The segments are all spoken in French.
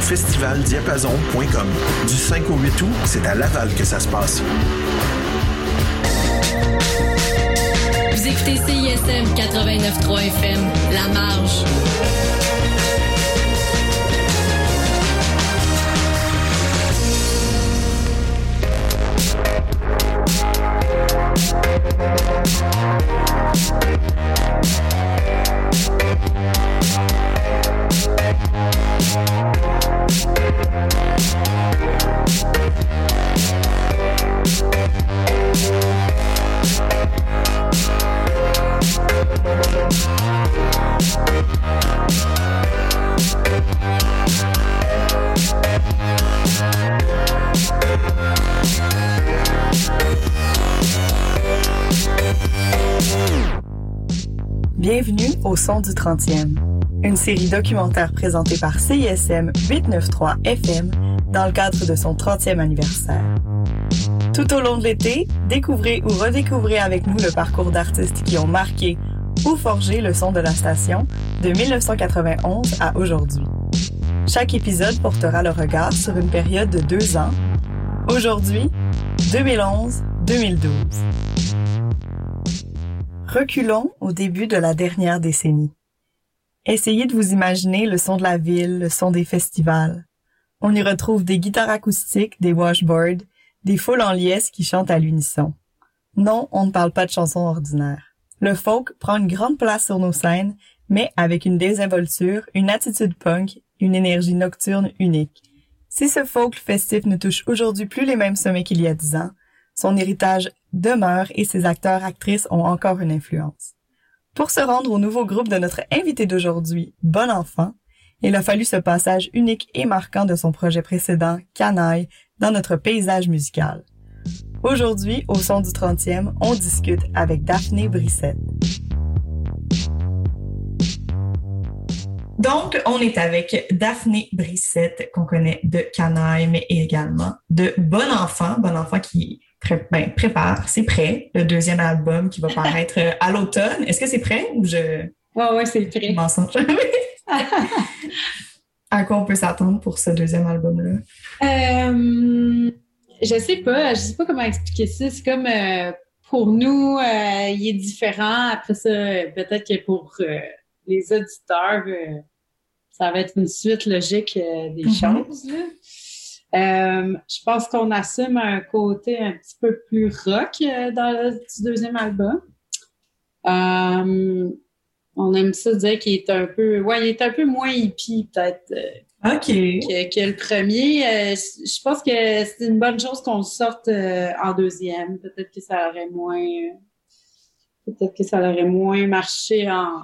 festivaldiapason.com. Du 5 au 8 août, c'est à Laval que ça se passe. Vous écoutez CISM 89.3 FM, La Marge. Bienvenue au Son du 30e, une série documentaire présentée par CISM 893 FM dans le cadre de son 30e anniversaire. Tout au long de l'été, découvrez ou redécouvrez avec nous le parcours d'artistes qui ont marqué ou forgé le son de la station de 1991 à aujourd'hui. Chaque épisode portera le regard sur une période de deux ans. Aujourd'hui, 2011-2012. Reculons au début de la dernière décennie. Essayez de vous imaginer le son de la ville, le son des festivals. On y retrouve des guitares acoustiques, des washboards, des foules en liesse qui chantent à l'unisson. Non, on ne parle pas de chansons ordinaires. Le folk prend une grande place sur nos scènes, mais avec une désinvolture, une attitude punk, une énergie nocturne unique. Si ce folk festif ne touche aujourd'hui plus les mêmes sommets qu'il y a dix ans, son héritage demeure et ses acteurs-actrices ont encore une influence. Pour se rendre au nouveau groupe de notre invité d'aujourd'hui, Bon Enfant, il a fallu ce passage unique et marquant de son projet précédent, Canaille, dans notre paysage musical. Aujourd'hui, au son du 30e, on discute avec Daphné Brissette. Donc, on est avec Daphné Brissette, qu'on connaît de Canaille, mais également de Bon Enfant. Bon Enfant qui ben, prépare, c'est prêt, le deuxième album qui va paraître euh, à l'automne. Est-ce que c'est prêt ou je... Ouais, ouais, c'est prêt. Mensonge. à quoi on peut s'attendre pour ce deuxième album-là? Euh, je sais pas, je sais pas comment expliquer ça. C'est comme euh, pour nous, euh, il est différent. Après ça, peut-être que pour les auditeurs, ça va être une suite logique des mm-hmm. choses. Là. Euh, je pense qu'on assume un côté un petit peu plus rock euh, dans le deuxième album. Euh, on aime ça dire qu'il est un peu, ouais, il est un peu moins hippie peut-être ok que, le premier. je pense que c'est une bonne chose qu'on le sorte en deuxième. Peut-être que ça aurait moins, peut-être que ça aurait moins marché en,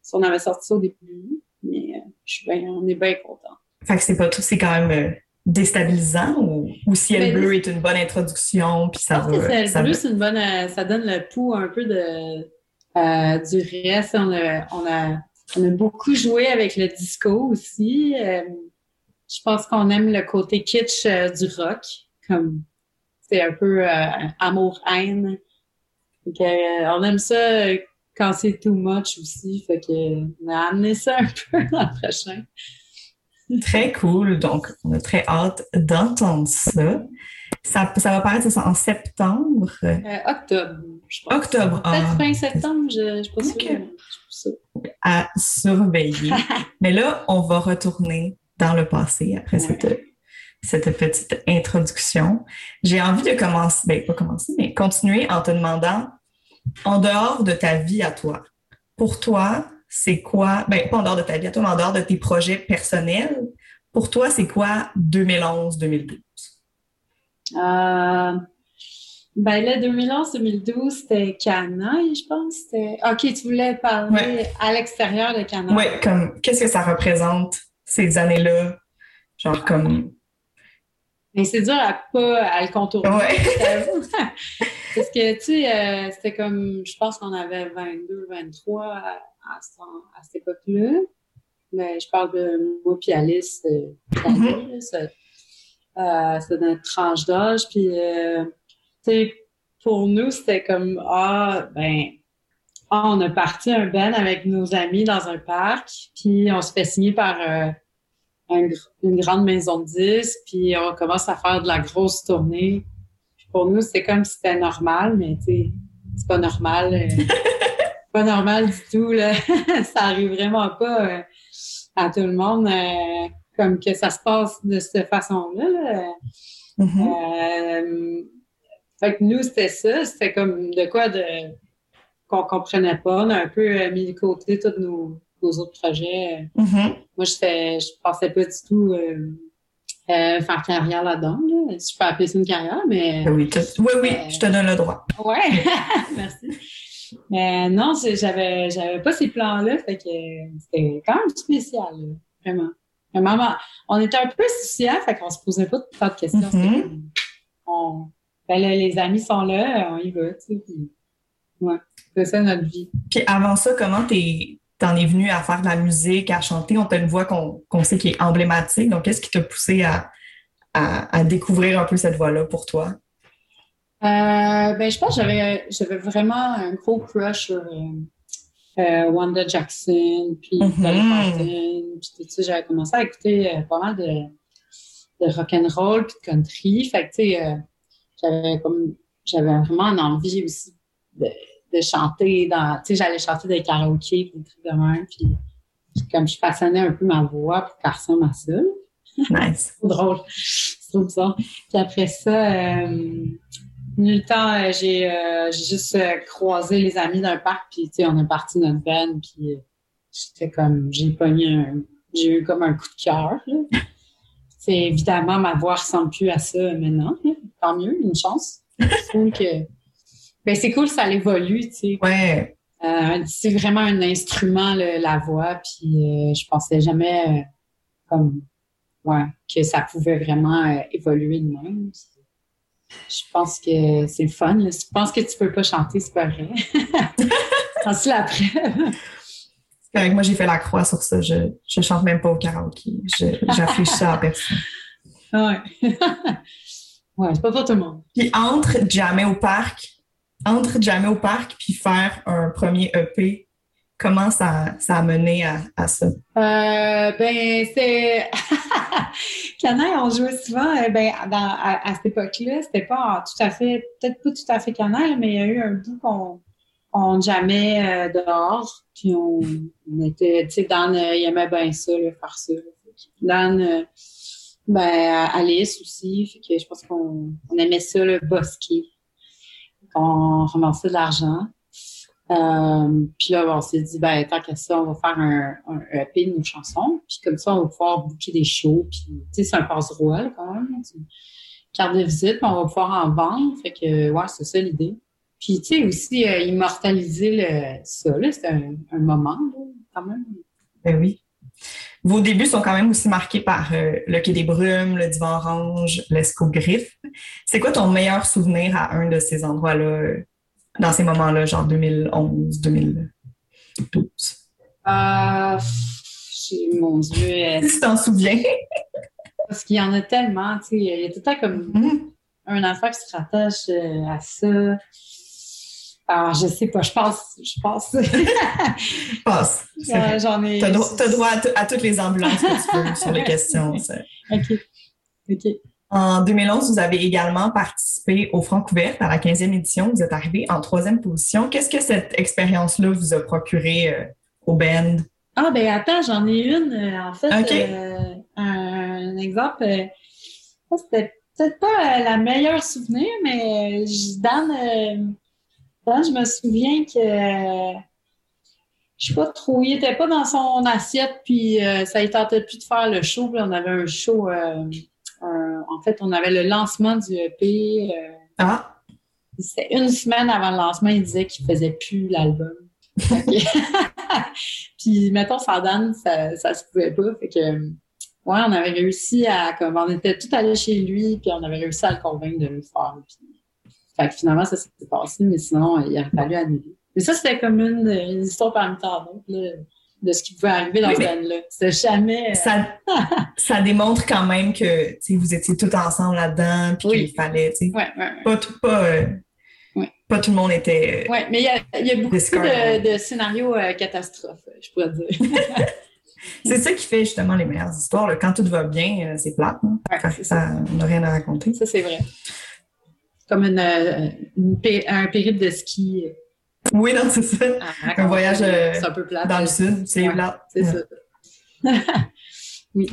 si on avait sorti ça au début. Mais je suis bien, on est bien content. Fait que c'est pas tout, c'est quand même déstabilisant ou, ou ciel ben, bleu est une bonne introduction puis ça va. Ciel ça bleu, c'est une bonne, euh, ça donne le pouls un peu de euh, du reste. On a, on a, on a beaucoup joué avec le disco aussi. Euh, je pense qu'on aime le côté kitsch du rock, comme c'est un peu amour-haine. on aime ça quand c'est too much aussi. Fait que on a amené ça un peu dans le prochain. Très cool. Donc, on a très hâte d'entendre ça. ça. Ça va paraître en septembre. Euh, octobre, je pense. Octobre. Peut-être ah, fin septembre, je ne suis pas sûre. À surveiller. Mais là, on va retourner dans le passé après cette, cette petite introduction. J'ai envie de commencer, ben pas commencer, mais continuer en te demandant, en dehors de ta vie à toi, pour toi, c'est quoi, ben, pas en dehors de ta vie toi, mais en dehors de tes projets personnels, pour toi, c'est quoi 2011-2012? Euh, ben là, 2011-2012, c'était Canaille, je pense. OK, tu voulais parler à l'extérieur de Canaille. Oui, comme, qu'est-ce que ça représente, ces années-là? Genre, comme... Mais c'est dur à pas à le contourner. Ouais. Parce que, tu sais, euh, c'était comme, je pense qu'on avait 22, 23 à, cette époque-là. Mais je parle de moi puis Alice, euh, mm-hmm. c'est euh, notre tranche d'âge. Puis, euh, tu sais, pour nous, c'était comme, ah, ben, ah, on a parti un ben avec nos amis dans un parc, puis on se fait signer par une grande maison de disques, puis on commence à faire de la grosse tournée. pour nous, c'est comme si c'était normal, mais tu sais, c'est pas normal. Euh, pas normal du tout, là. ça arrive vraiment pas euh, à tout le monde, euh, comme que ça se passe de cette façon-là. Mm-hmm. fait que nous, c'était ça. C'était comme de quoi de qu'on comprenait pas. On a un peu mis de côté tous nos aux autres projets. Mm-hmm. Moi, je pensais pas du tout euh, euh, faire carrière là-dedans. Là. Je peux appeler ça une carrière, mais. Oui, oui, oui, je te donne le droit. Oui, merci. Mais non, j'avais, j'avais pas ces plans-là, fait que c'était quand même spécial, vraiment. Vraiment, on était un peu souciants, fait qu'on se posait pas tant de questions. Mm-hmm. on, ben les amis sont là, on y va, tu sais. Puis, ouais, c'est ça notre vie. Puis avant ça, comment t'es t'en es venu à faire de la musique, à chanter? On t'a une voix qu'on sait qui est emblématique. Donc, qu'est-ce qui t'a poussé à, à, découvrir un peu cette voix-là pour toi? Euh, ben, je pense que j'avais, j'avais vraiment un gros crush sur euh, euh, Wanda Jackson, puis mm ça. J'avais commencé à écouter pas mal de, de rock'n'roll puis de country. Fait que, tu sais, j'avais comme, j'avais vraiment envie aussi de de chanter dans, tu sais, j'allais chanter des karaokés, des trucs de même, puis comme je façonnais un peu ma voix pour qu'elle ressemble à ça. Nice. c'est drôle. C'est trop bizarre. Puis après ça, euh, le temps, euh, j'ai euh, juste euh, croisé les amis d'un parc, puis tu sais, on est parti notre band, puis j'étais comme, j'ai pogné un, j'ai eu comme un coup de cœur. C'est évidemment ma voix ressemble plus à ça maintenant. Tant mieux, une chance. Donc, ben c'est cool, ça évolue, tu sais. Ouais. Euh, c'est vraiment un instrument, la voix, puis euh, je pensais jamais euh, comme ouais, que ça pouvait vraiment évoluer de même. Je pense que c'est le fun. Là. Tu penses que tu peux pas chanter, c'est pas vrai. Ensuite, après. Avec moi, j'ai fait la croix sur ça. Je, je chante même pas au karaoké. J'affiche ça à personne. Ouais. ouais, c'est pas pour tout le monde. Puis entre jamais au parc entre jamais au parc puis faire un premier EP, comment ça, a mené à, ça? Euh, ben, c'est. Canaille, on jouait souvent, euh, ben, à, cette époque-là, c'était pas tout à fait, peut-être pas tout à fait Canaille, mais il y a eu un bout qu'on on jamais euh, dehors, puis on, était, tu sais, Dan, il aimait bien ça, faire ça. Dan, ben, Alice aussi, fait que je pense qu'on aimait ça, le bosquet on ramassait de l'argent. Euh, puis là, on s'est dit, ben, tant qu'à ça, on va faire un, un EP de nos chansons. Puis comme ça, on va pouvoir booker des shows. Puis, tu sais, c'est un passe-droit, quand même. carte de visite, puis on va pouvoir en vendre. Fait que, ouais, c'est ça l'idée. Puis, tu sais, aussi, euh, immortaliser le, ça, là, c'est un, un, moment, là, quand même. Ben oui. Vos débuts sont quand même aussi marqués par euh, le Quai des Brumes, le Divan Orange, l'Escogriffe. C'est quoi ton meilleur souvenir à un de ces endroits-là, dans ces moments-là, genre 2011, 2012? Ah, mon Dieu. Si tu t'en souviens? Parce qu'il y en a tellement, tu sais, il y a tout le temps comme mm-hmm. un enfant qui se rattache euh, à ça. Alors, je sais pas, je pense, je pense. passe. J'en ai. T'as droit, à, toutes les ambulances que tu veux sur les questions. OK. OK. En 2011, vous avez également participé au Francouverte à la 15e édition. Vous êtes arrivé en troisième position. Qu'est-ce que cette expérience-là vous a procuré euh, au? Ah, ben attends, j'en ai une. Euh, en fait, euh, un, exemple. C'était peut-être pas la meilleure souvenir, mais je donne je me souviens que je sais pas trop, il était pas dans son assiette, puis euh, ça ne tentait plus de faire le show. on avait un show, euh, en fait, on avait le lancement du EP. Euh, ah. C'était une semaine avant le lancement, il disait qu'il faisait plus l'album. puis, mettons, sans Dan, ça, ça se pouvait pas. Fait que, ouais, on avait réussi à, comme, on était tout allés chez lui, puis on avait réussi à le convaincre de le faire. Fait que finalement, ça s'est passé, mais sinon, il a fallu annuler. Mais ça, c'était comme une, histoire parmi tant d'autres, de ce qui pouvait arriver dans ce band-là. C'était jamais... Euh, ça, ça démontre quand même que, vous étiez tous ensemble là-dedans, puis qu'il fallait. Ouais, ouais, Pas, pas, euh, pas tout le monde était... Euh, oui, mais il y a, y a, beaucoup de, de, scénarios catastrophes, je pourrais dire. C'est ça qui fait justement les meilleures histoires. là. Quand tout va bien, euh, c'est plate. hein. Ça, on n'a rien à raconter. Ça, c'est vrai. Comme une, euh, une pé- un périple de ski. Oui, non, c'est ça. à- Un voyage, euh, un peu. Dans le sud, c'est Ouais, plate. C'est Ouais. ça. oui.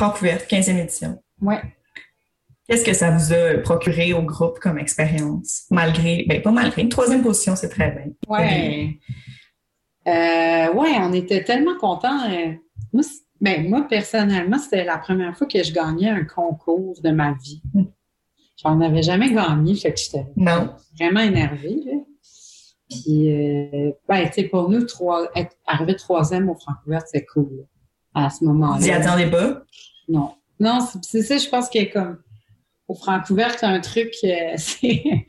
Francouverte, 15e édition. Ouais. Qu'est-ce que ça vous a procuré au groupe comme expérience? Malgré, ben pas malgré, une troisième position, c'est très bien. Ouais. Euh, ouais, on était tellement contents. euh, moi, ben, moi, personnellement, c'était la première fois que je gagnais un concours de ma vie. Mm. J'en avais jamais gagné, fait que j'étais vraiment énervée. Là. Puis, euh, ben, pour nous, trois, être arrivé troisième au Francouvert, c'est cool. là, à ce moment-là. Vous y attendez pas? Non. Non, c'est- ça, je pense que comme au Francouvert, c'est un truc, euh, c'est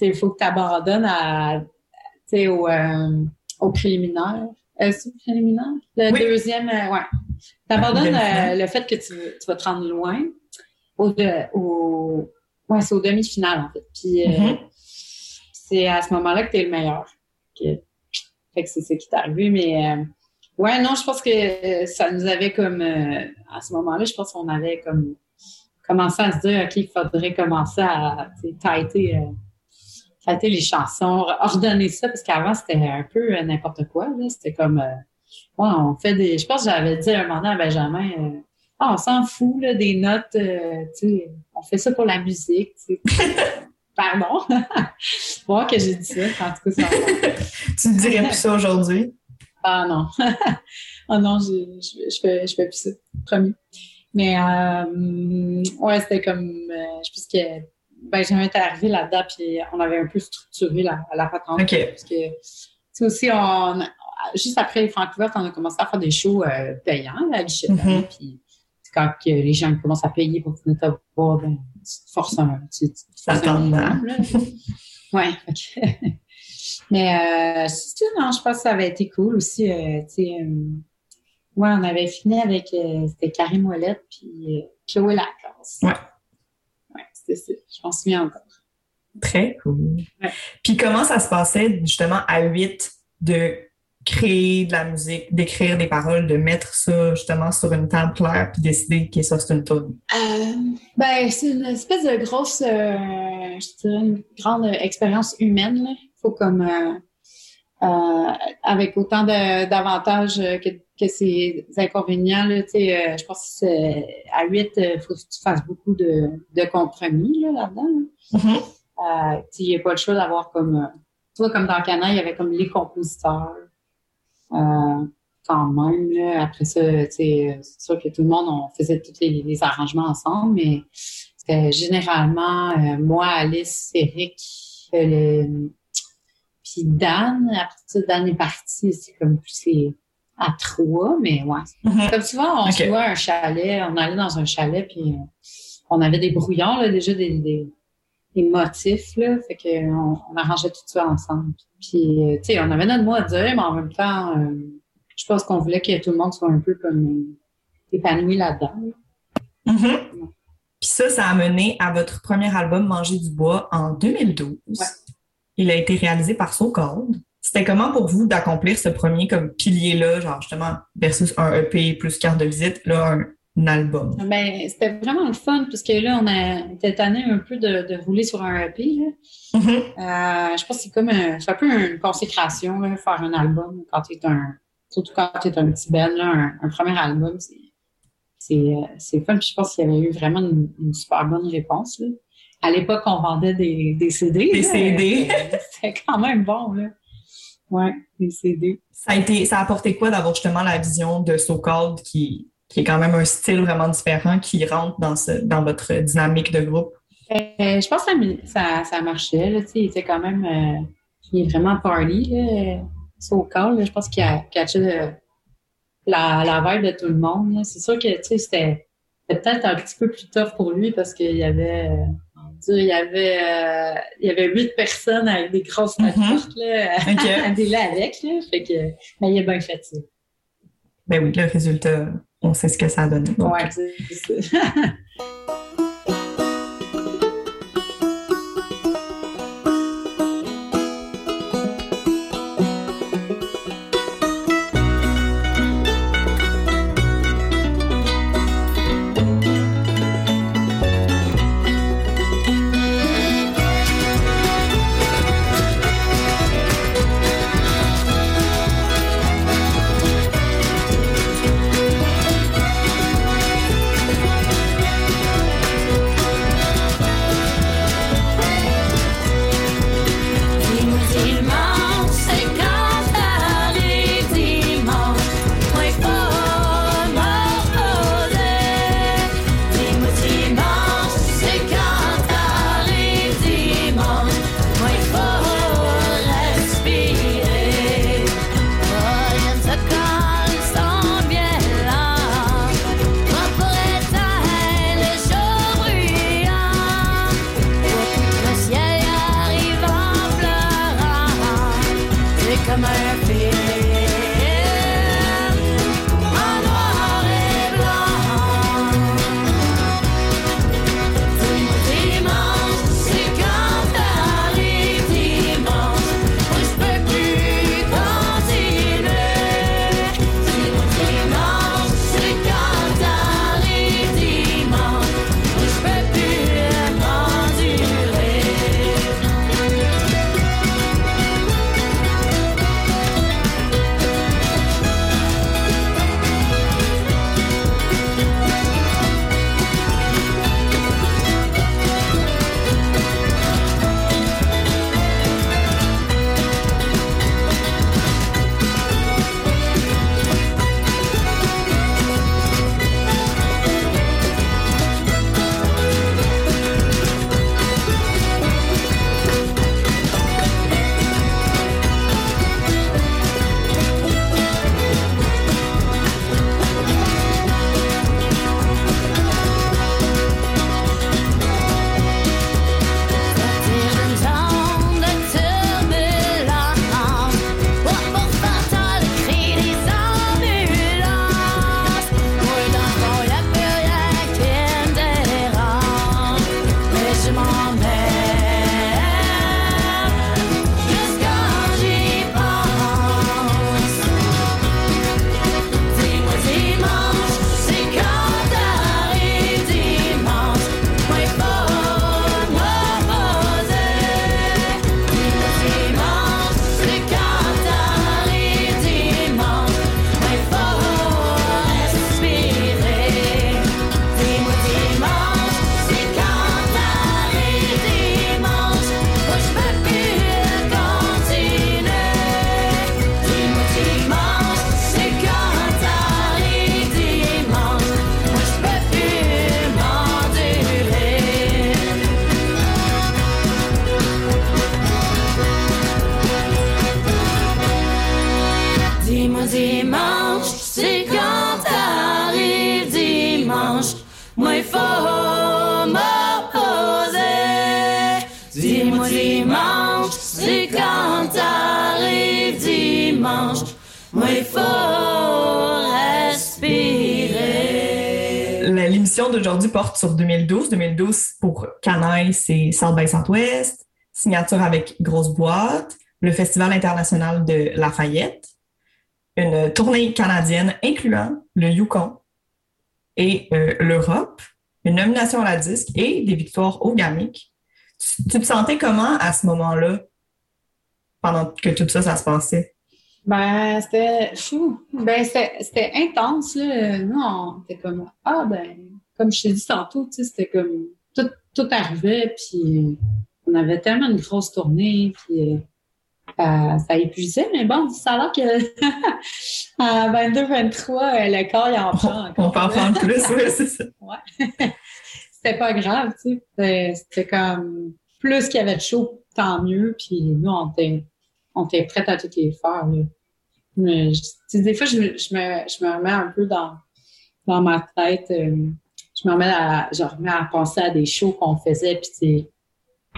il faut que tu abandonnes à, au, euh, au préliminaire. Euh, c'est au préliminaire? Le Oui. deuxième, euh, ouais. Tu abandonnes le fait que tu, tu vas te rendre loin au, ouais, c'est au demi-finale, en fait. Puis, Mhm. c'est à ce moment-là que tu es le meilleur. Fait que c'est ça qui t'est arrivé, mais ouais, non, je pense que euh, ça nous avait comme euh, à ce moment-là, je pense qu'on avait comme commencé à se dire OK, il faudrait commencer à tighter, euh, les chansons, ordonner ça, parce qu'avant, c'était un peu euh, n'importe quoi. C'était comme ouais, on fait des. Je pense que j'avais dit un moment à Benjamin Ah, on s'en fout là, des notes, sais, on fait ça pour la musique. Pardon. Voir que j'ai dit ça. En tout cas, ça Tu ne dirais plus ça aujourd'hui? Ah non. ah non, je, je, je, fais, je fais plus ça. Promis. Mais euh, ouais, c'était comme euh, je pense que Benjamin était arrivé là-dedans, puis on avait un peu structuré la, la patente. OK. Parce que c'est aussi on juste après les Francouvertes, on a commencé à faire des shows euh, payants à guichet fermé, Mhm. puis quand les gens commencent à payer pour venir te voir, ben, tu te forces un, tu, tu te Ça un minimum, là. Ouais. que- Mais euh, non, je pense que ça avait été cool aussi. Euh, euh, ouais, on avait fini avec euh, c'était Karim Ouellette puis euh, Chloé Lacasse. Ouais. Ouais, c'était ça. Je m'en souviens encore. Très cool. Ouais. Puis comment ça se passait justement à 8 de créer de la musique, d'écrire des paroles, de mettre ça justement sur une table claire puis décider que ça c'est une tune. Euh, ben, c'est une espèce de grosse, euh, je dirais, une grande expérience humaine. Il faut comme, euh, euh, avec autant d'avantages que, que ses inconvénients. Là, euh, je pense que c'est- à 8, il faut que tu fasses beaucoup de, de compromis là, là-dedans. là. Euh, tu sais, il n'y a pas le choix d'avoir comme... euh, tu vois, comme dans Cana, il y avait comme les compositeurs. Euh, quand même, là. Après ça, euh, c'est sûr que tout le monde, on faisait tous les, les arrangements ensemble, mais c'était généralement euh, moi, Alice, Eric, euh, le- puis Dan. Après ça, Dan est parti, c'est comme c'est à trois, mais ouais. Mhm. Comme souvent, on Ok. se louait un chalet, on allait dans un chalet, puis on avait des brouillons, là, déjà des, des, des motifs, là, fait que on, arrangeait tout ça ensemble. Puis, euh, tu sais, on avait notre mot à dire, mais en même temps, euh, je pense qu'on voulait que tout le monde soit un peu comme euh, épanoui là-dedans. là. Mhm. Puis ça, ça a mené à votre premier album Manger du bois en 2012. Ouais. Il a été réalisé par So Called. C'était comment pour vous d'accomplir ce premier comme pilier-là, genre justement, versus un EP plus carte de visite, là, un, un album? Ben, c'était vraiment le fun, parce que là, on a était tanné un peu de, de rouler sur un EP, là. Mhm. Euh, je pense que c'est comme un, un peu une consécration, là, faire un album quand tu es un, surtout quand tu es un petit band, là, un, un premier album, c'est, c'est, euh, c'est fun. Puis je pense qu'il y avait eu vraiment une, une super bonne réponse, là. À l'époque, on vendait des, des CD. Des là. CD. C'était quand même bon, là. Ouais, des CD. Ça a été, ça a apporté quoi d'avoir justement la vision de So Called qui, qui est quand même un style vraiment différent qui rentre dans ce, dans votre dynamique de groupe? Euh, je pense que ça, ça, ça marchait. Là, tu sais, il était quand même euh, il est vraiment party. Là, so call, là, je pense qu'il a catché le- la, la vibe de tout le monde. C'est sûr que tu sais, c'était peut-être un petit peu plus tough pour lui parce qu'il y avait euh, dire, il y avait euh, il y avait huit personnes avec des grosses Mhm. notes là, à- Ok. à dealer avec. Là, fait que, mais il a bien fait ça. Ben oui, le résultat, on sait ce que ça a donné. Donc, Ouais, c'est c'est ça. C'est South by Southwest, signature avec Grosse Boîte, le Festival international de Lafayette, une tournée canadienne incluant le Yukon et euh, l'Europe, une nomination à la disque et des victoires orgamiques. Tu, tu te sentais comment à ce moment-là, pendant que tout ça, ça se passait? Ben, c'était fou. Ben, c'était intense. Nous, on était comme, ah, ben, comme je t'ai dit tantôt, c'était comme, tout, tout arrivait, puis on avait tellement une grosse tournée, puis euh, ça, ça épuisait, mais bon, ça a l'air que à 22, 23, euh, le corps, il en prend On, encore. on peut en prendre plus, oui, c'est ça. C'était pas grave, tu sais. C'était- comme, plus qu'il y avait de chaud, tant mieux, puis nous, on était, on était prêts à toutes les faire, là. Mais je- tu sais, des fois, je, me- je, me, je me remets un peu dans, dans ma tête. euh, je me remets à, je remets à penser à des shows qu'on faisait, puis c'est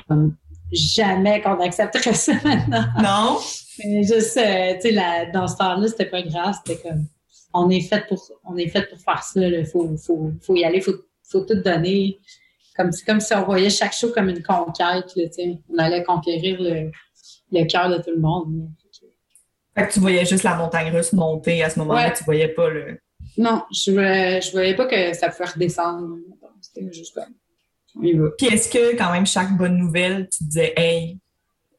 comme jamais qu'on accepterait ça maintenant. Non? Mais juste, euh, tu sais, dans ce temps-là, c'était pas grave. C'était comme, on est fait pour, on est fait pour faire ça. Il faut, faut, faut y aller, faut, faut tout donner. Comme, c'est comme si on voyait chaque show comme une conquête. Là, on allait conquérir le, le cœur de tout le monde. là. Fait que tu voyais juste la montagne russe monter à ce moment-là, Ouais. tu voyais pas le. Non, je, je voyais pas que ça pouvait redescendre. C'était juste comme, on y va. Puis est-ce que quand même chaque bonne nouvelle, tu te disais Hey,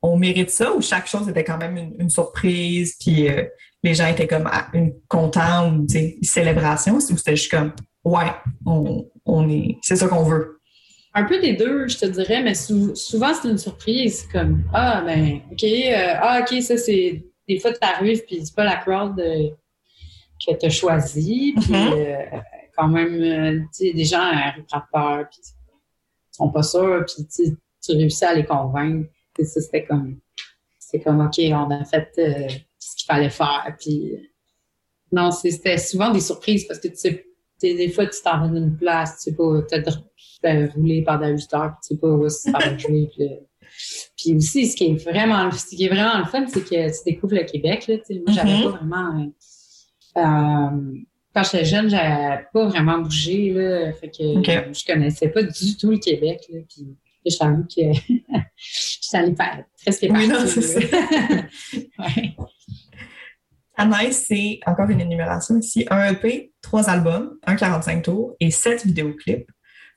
on mérite ça ou chaque chose était quand même une, une surprise, puis euh, les gens étaient comme ah, une contents ou une célébration, ou c'était juste comme Ouais, on, on est. C'est ça qu'on veut? Un peu des deux, je te dirais, mais sou- souvent c'est une surprise. Comme Ah, ben, OK, euh, ah, OK, ça c'est. Des fois, tu arrives, puis c'est pas la crowd euh, que tu as choisi. Puis Mhm. euh, quand même, euh, tu sais, des gens euh, prennent peur, puis ils sont pas sûrs, puis tu réussis à les convaincre. C'était comme. C'est comme, OK, on a fait euh, ce qu'il fallait faire. Puis non, c'était souvent des surprises parce que tu sais, des fois, tu t'en vas d'une place, tu sais pas, t'as roulé pendant 8 heures, puis tu sais pas où ça va jouer. Puis. Puis aussi, ce qui est vraiment, ce qui est vraiment le fun, c'est que tu découvres le Québec. Là, moi, j'avais Mhm. pas vraiment. euh, euh, quand j'étais jeune, j'avais pas vraiment bougé. Là, fait que je connaissais pas du tout le Québec. Là, puis je t'avoue que j'étais allée par- presque Oui, partout. non, c'est ouais. Anaïs, c'est encore une énumération ici un EP, trois albums, un 45 tours et sept vidéoclips.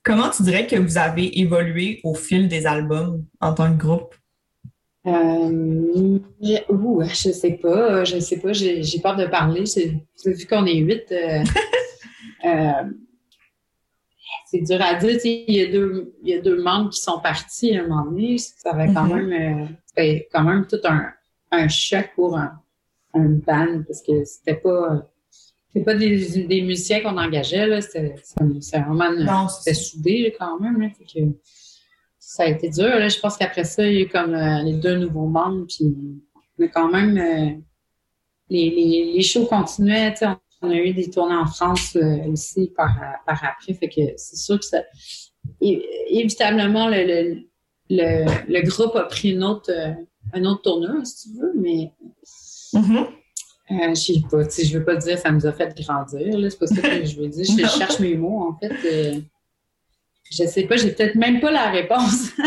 Comment tu dirais que vous avez évolué au fil des albums en tant que groupe? Euh, ouh, je sais pas, je sais pas, j'ai j'ai peur de parler. Vu qu'on est huit, euh, euh, c'est dur à dire. Il y, a deux, il y a deux membres qui sont partis à un moment donné. Ça avait quand Mhm. même, euh, quand même tout un, un choc pour un, un band parce que c'était pas, c'était pas des, des musiciens qu'on engageait là. C'était vraiment c'était soudé là, quand même. Là, fait que ça a été dur. Là. Je pense qu'après ça, il y a eu comme euh, les deux nouveaux membres. Puis, mais quand même, euh, les, les, les shows continuaient. On, on a eu des tournées en France euh, aussi par, par après. Fait que c'est sûr que ça. Évitablement, le, le, le, le groupe a pris une autre, un autre tournure, si tu veux, mais euh, je sais pas, tu sais, je veux pas dire ça nous a fait grandir, là, c'est pas ça que je veux dire. Je, cherche mes mots, en fait. euh, je sais pas, j'ai peut-être même pas la réponse.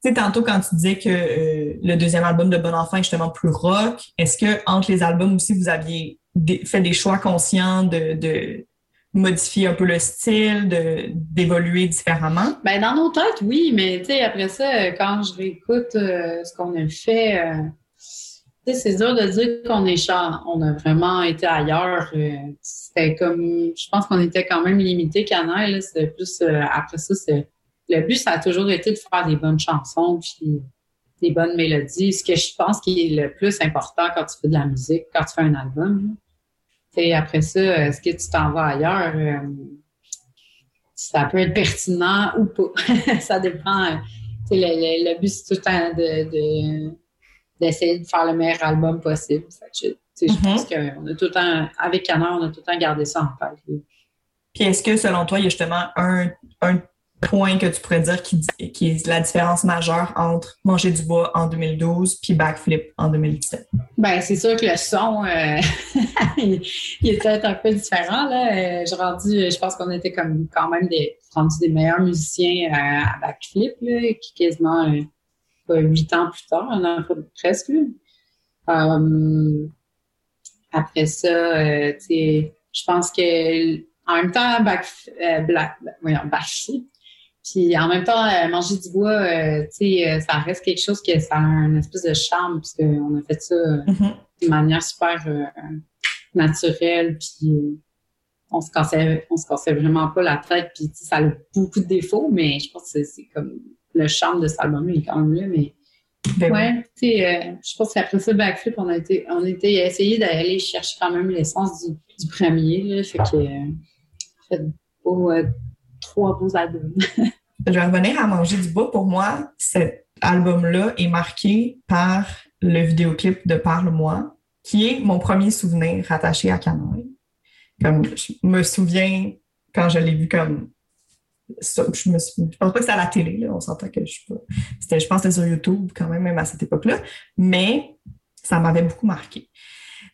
Tu sais, tantôt, quand tu disais que euh, le deuxième album de Bon Enfant est justement plus rock, est-ce que entre les albums aussi, vous aviez des- fait des choix conscients de, de modifier un peu le style, de d'évoluer différemment? Ben, dans nos têtes, oui, mais tu sais, après ça, euh, quand je réécoute euh, ce qu'on a fait, euh, c'est dur de dire qu'on est chan- on a vraiment été ailleurs. euh, c'était comme, je pense qu'on était quand même limité Canaille, c'était plus, euh, après ça, c'est, le but, ça a toujours été de faire des bonnes chansons, puis des bonnes mélodies, ce que je pense qui est le plus important quand tu fais de la musique, quand tu fais un album. sais, après ça, est-ce que tu t'en vas ailleurs? euh, ça peut être pertinent ou pas. ça dépend. le, le- le but, c'est tout le temps de- d'essayer de faire le meilleur album possible. Je, je Mhm. pense qu'on a tout le temps, avec Canard, on a tout le temps gardé ça en tête. Puis est-ce que selon toi, il y a justement un, un points que tu pourrais dire qui, qui est la différence majeure entre Manger du bois en 2012 puis Backflip en 2017? Ben, c'est sûr que le son, euh, il, il était un peu différent. Là. Euh, J'ai rendu, je pense qu'on était comme quand même des, rendu des meilleurs musiciens à backflip, là, qui quasiment euh, huit ans plus tard, un an presque. Euh, après ça, euh, tu sais, je pense que en même temps, back, euh, black, voyons, backflip, puis en même temps, euh, manger du bois, tu sais, ça reste quelque chose que ça a un espèce de charme, parce qu'on a fait ça euh, Mhm. de manière super naturelle, puis on se cassait, on se cassait vraiment pas la tête, puis ça a beaucoup de défauts, mais je pense que c'est comme le charme de cet album est quand même là, mais Ben oui. ouais, tu sais, euh, je pense qu'après ça, Backflip, on a été, on a été essayé d'aller chercher quand même l'essence du, du premier, là, fait que euh, fait beau, euh, trois beaux albums. Je vais revenir à Manger du bois. Pour moi, cet album-là est marqué par le vidéoclip de Parle-moi, qui est mon premier souvenir rattaché à Canoë. Comme je me souviens quand je l'ai vu comme ça, je me suis, je pense pas que c'était à la télé, là, on s'entend que je suis pas. C'était, je pense que c'était sur YouTube quand même, même à cette époque-là, mais ça m'avait beaucoup marqué.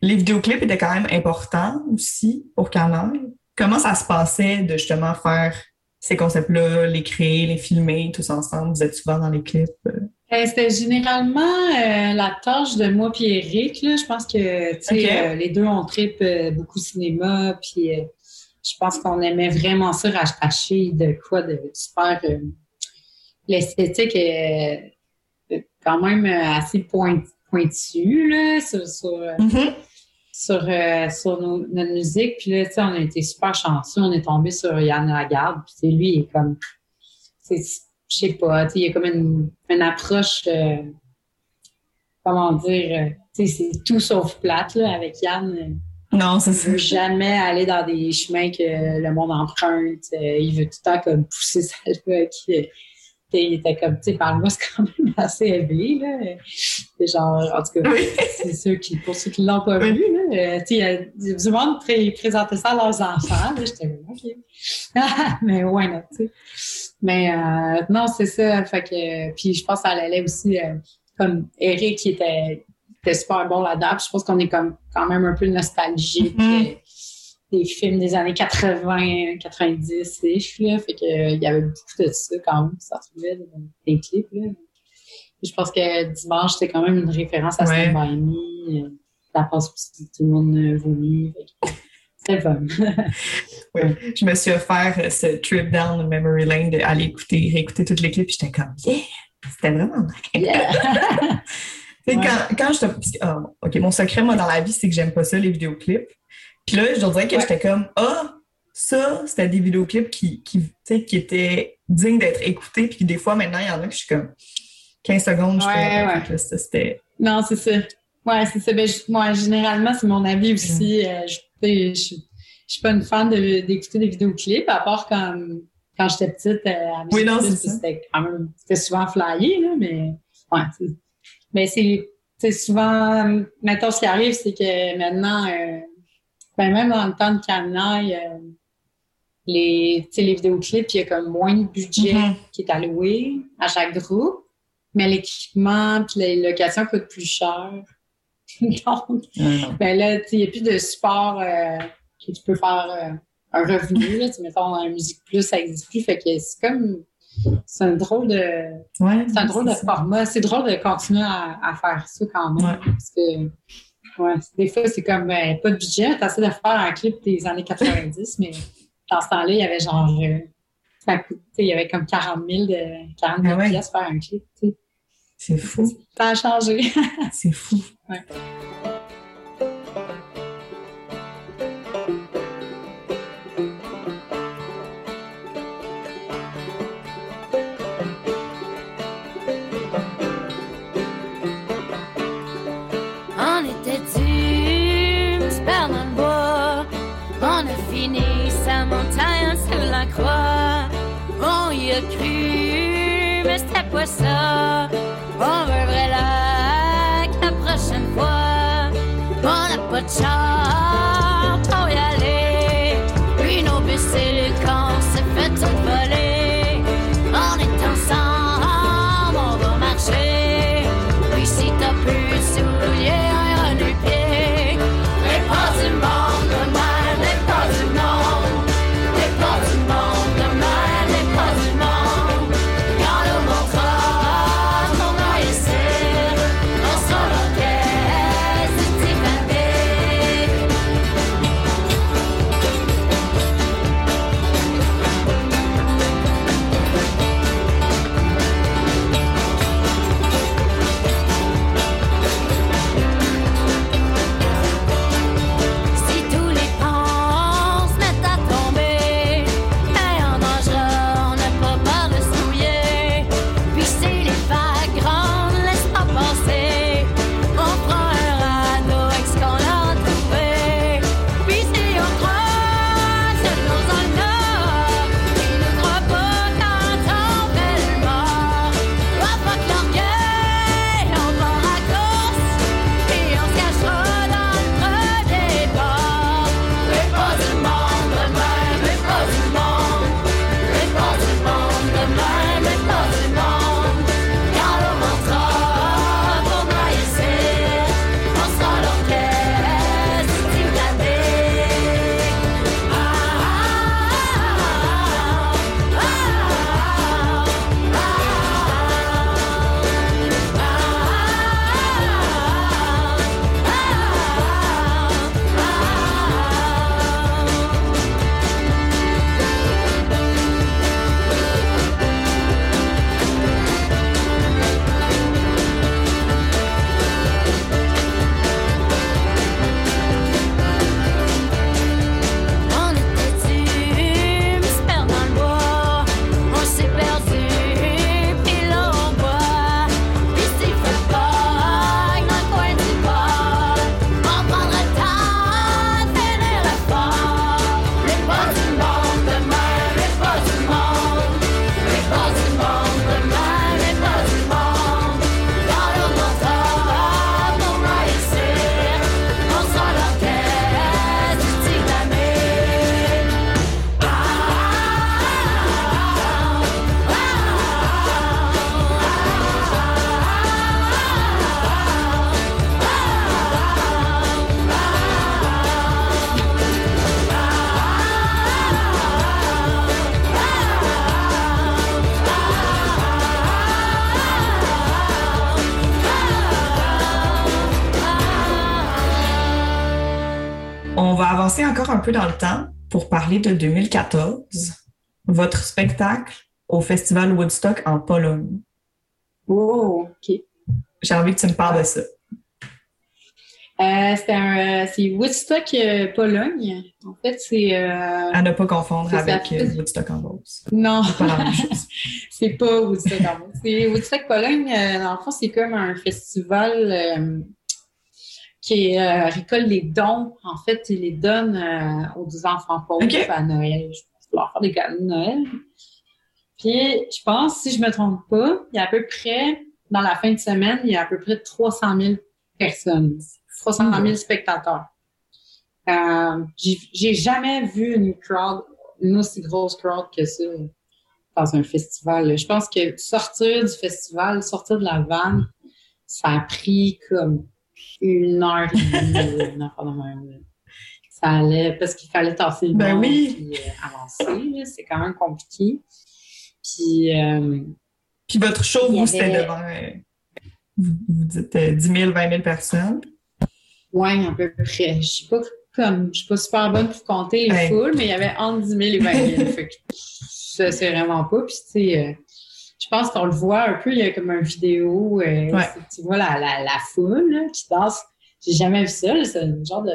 Les vidéoclips étaient quand même importants aussi pour Canoë. Comment ça se passait de justement faire ces concepts-là, les créer, les filmer tous ensemble? Vous êtes souvent dans les clips? euh? Euh, C'était généralement euh, la tâche de moi puis Eric. Là. Je pense que euh, les deux on tripe beaucoup cinéma, puis je pense qu'on aimait vraiment ça rattacher de quoi de super. euh, L'esthétique est euh, quand même euh, assez point, pointue là, sur, sur, euh, sur, euh, sur nos- notre musique. Puis là, tu sais, on a été super chanceux. On est tombé sur Yann Lagarde. Puis lui, il est comme, c'est, je sais pas, tu sais, il y a comme une, une approche, euh, comment dire, tu sais, c'est tout sauf plate, là, avec Yann. Non, c'est Il ça. veut jamais aller dans des chemins que le monde emprunte. Euh, il veut tout le temps comme pousser sa lutte. Il, il était comme, tu sais, parle-moi, c'est quand même assez élevé, là. C'est genre, en tout cas, Oui. c'est ceux qui, pour ceux qui l'ont pas Oui. vu, là, euh, tu sais, il y a du monde qui présentait ça à leurs enfants, là, j'étais comme, OK. mais ouais, non, tu sais. Mais euh, non, c'est ça, fait que, puis je pense que ça allait aussi, euh, comme Eric qui était, était super bon là-dedans, je pense qu'on est comme quand même un peu nostalgique Mhm. euh, des films des années 80, 90 ish, là, fait que euh, il y avait beaucoup de ça quand même, qui s'en trouvait dans les clips, là. Je pense que dimanche, c'était quand même une référence à Ouais. Me. euh, Ça passe aussi, tout le monde vomit. C'était fun. Je me suis offert ce trip down memory lane d'aller écouter, réécouter toutes les clips. puis J'étais comme, yeah! C'était vraiment nice. Yeah. Ouais. quand, quand je te. ah, OK, mon secret, moi, dans la vie, c'est que j'aime pas ça, les vidéoclips. Puis là, je dirais que Ouais. j'étais comme, ah, ça, c'était des vidéoclips qui, qui, qui étaient dignes d'être écoutés. Puis des fois, maintenant, il y en a que je suis comme 15 secondes, je Ouais, fais, ouais. C'était. Non, c'est ça. Ouais, c'est ça. Ben, je- moi, généralement, c'est mon avis aussi. Euh, je, je, je suis pas une fan de- d'écouter des vidéoclips, à part quand, quand j'étais petite. euh, à Oui, non, c'est. C'était quand même, c'était souvent flyé, là, mais ouais, mais c'est, souvent, maintenant, ce qui arrive, c'est que maintenant, euh, ben, même dans le temps de canaille, euh, les, les vidéoclips, il y a comme moins de budget Mhm. qui est alloué à chaque groupe, mais l'équipement puis les locations coûtent plus cher. Donc, non. ben là, tu sais, il n'y a plus de support euh, que tu peux faire euh, un revenu. Là, mettons, un Musique Plus, ça n'existe plus. Fait que c'est comme, c'est un drôle de, Ouais, c'est un drôle de ça. format. C'est drôle de continuer à, à faire ça quand même. Ouais. Parce que, ouais, des fois, c'est comme, ben, pas de budget. T'essaies de faire un clip des années 90, mais dans ce temps-là, il y avait genre, euh, ça coûte- tu sais, il y avait comme 40 000 de, 40 000 Ah pièces faire un clip, tu. C'est fou. Ça a changé. C'est fou. Ça. On veut vrai lac la prochaine fois. On n'a pas de char encore un peu dans le temps pour parler de 2014, votre spectacle au Festival Woodstock en Pologne. Oh, OK. J'ai envie que tu me parles de ça. Euh, un, euh, c'est Woodstock euh, Pologne. En fait, c'est euh, À ne pas confondre C'est avec ça. Woodstock en Beauce. non, C'est pas la même chose. c'est pas Woodstock. en fait. C'est Woodstock Pologne. dans le fond, c'est comme un festival qui euh, récolte les dons. En fait, il les donne euh, aux enfants pauvres à Noël. Je pense leur faire des cadeaux de Noël. Puis, je pense, si je me trompe pas, il y a à peu près, dans la fin de semaine, il y a à peu près 300 000 personnes. 300 000 spectateurs. Euh, j'ai j'ai jamais vu une crowd, une aussi grosse crowd que ça dans un festival. Je pense que sortir du festival, sortir de la vanne, ça a pris comme une heure et demie, une heure de. Ça allait, parce qu'il fallait tasser le Ben monde oui. puis euh, avancer. C'est quand même compliqué. Puis, euh, Puis votre show, vous, c'était avait- devant, euh, vous, dites euh, 10 000, 20 000 personnes? Ouais, à peu près. Je suis pas comme, je suis pas super bonne pour compter les Ouais. foules, mais il y avait entre 10 000 et 20 000. fait que ça, c'est vraiment pas. Puis, tu sais, euh, je pense qu'on le voit un peu, il y a comme une vidéo, euh, Ouais. tu vois la, la, la foule là, qui danse. J'ai jamais vu ça. C'est un genre de,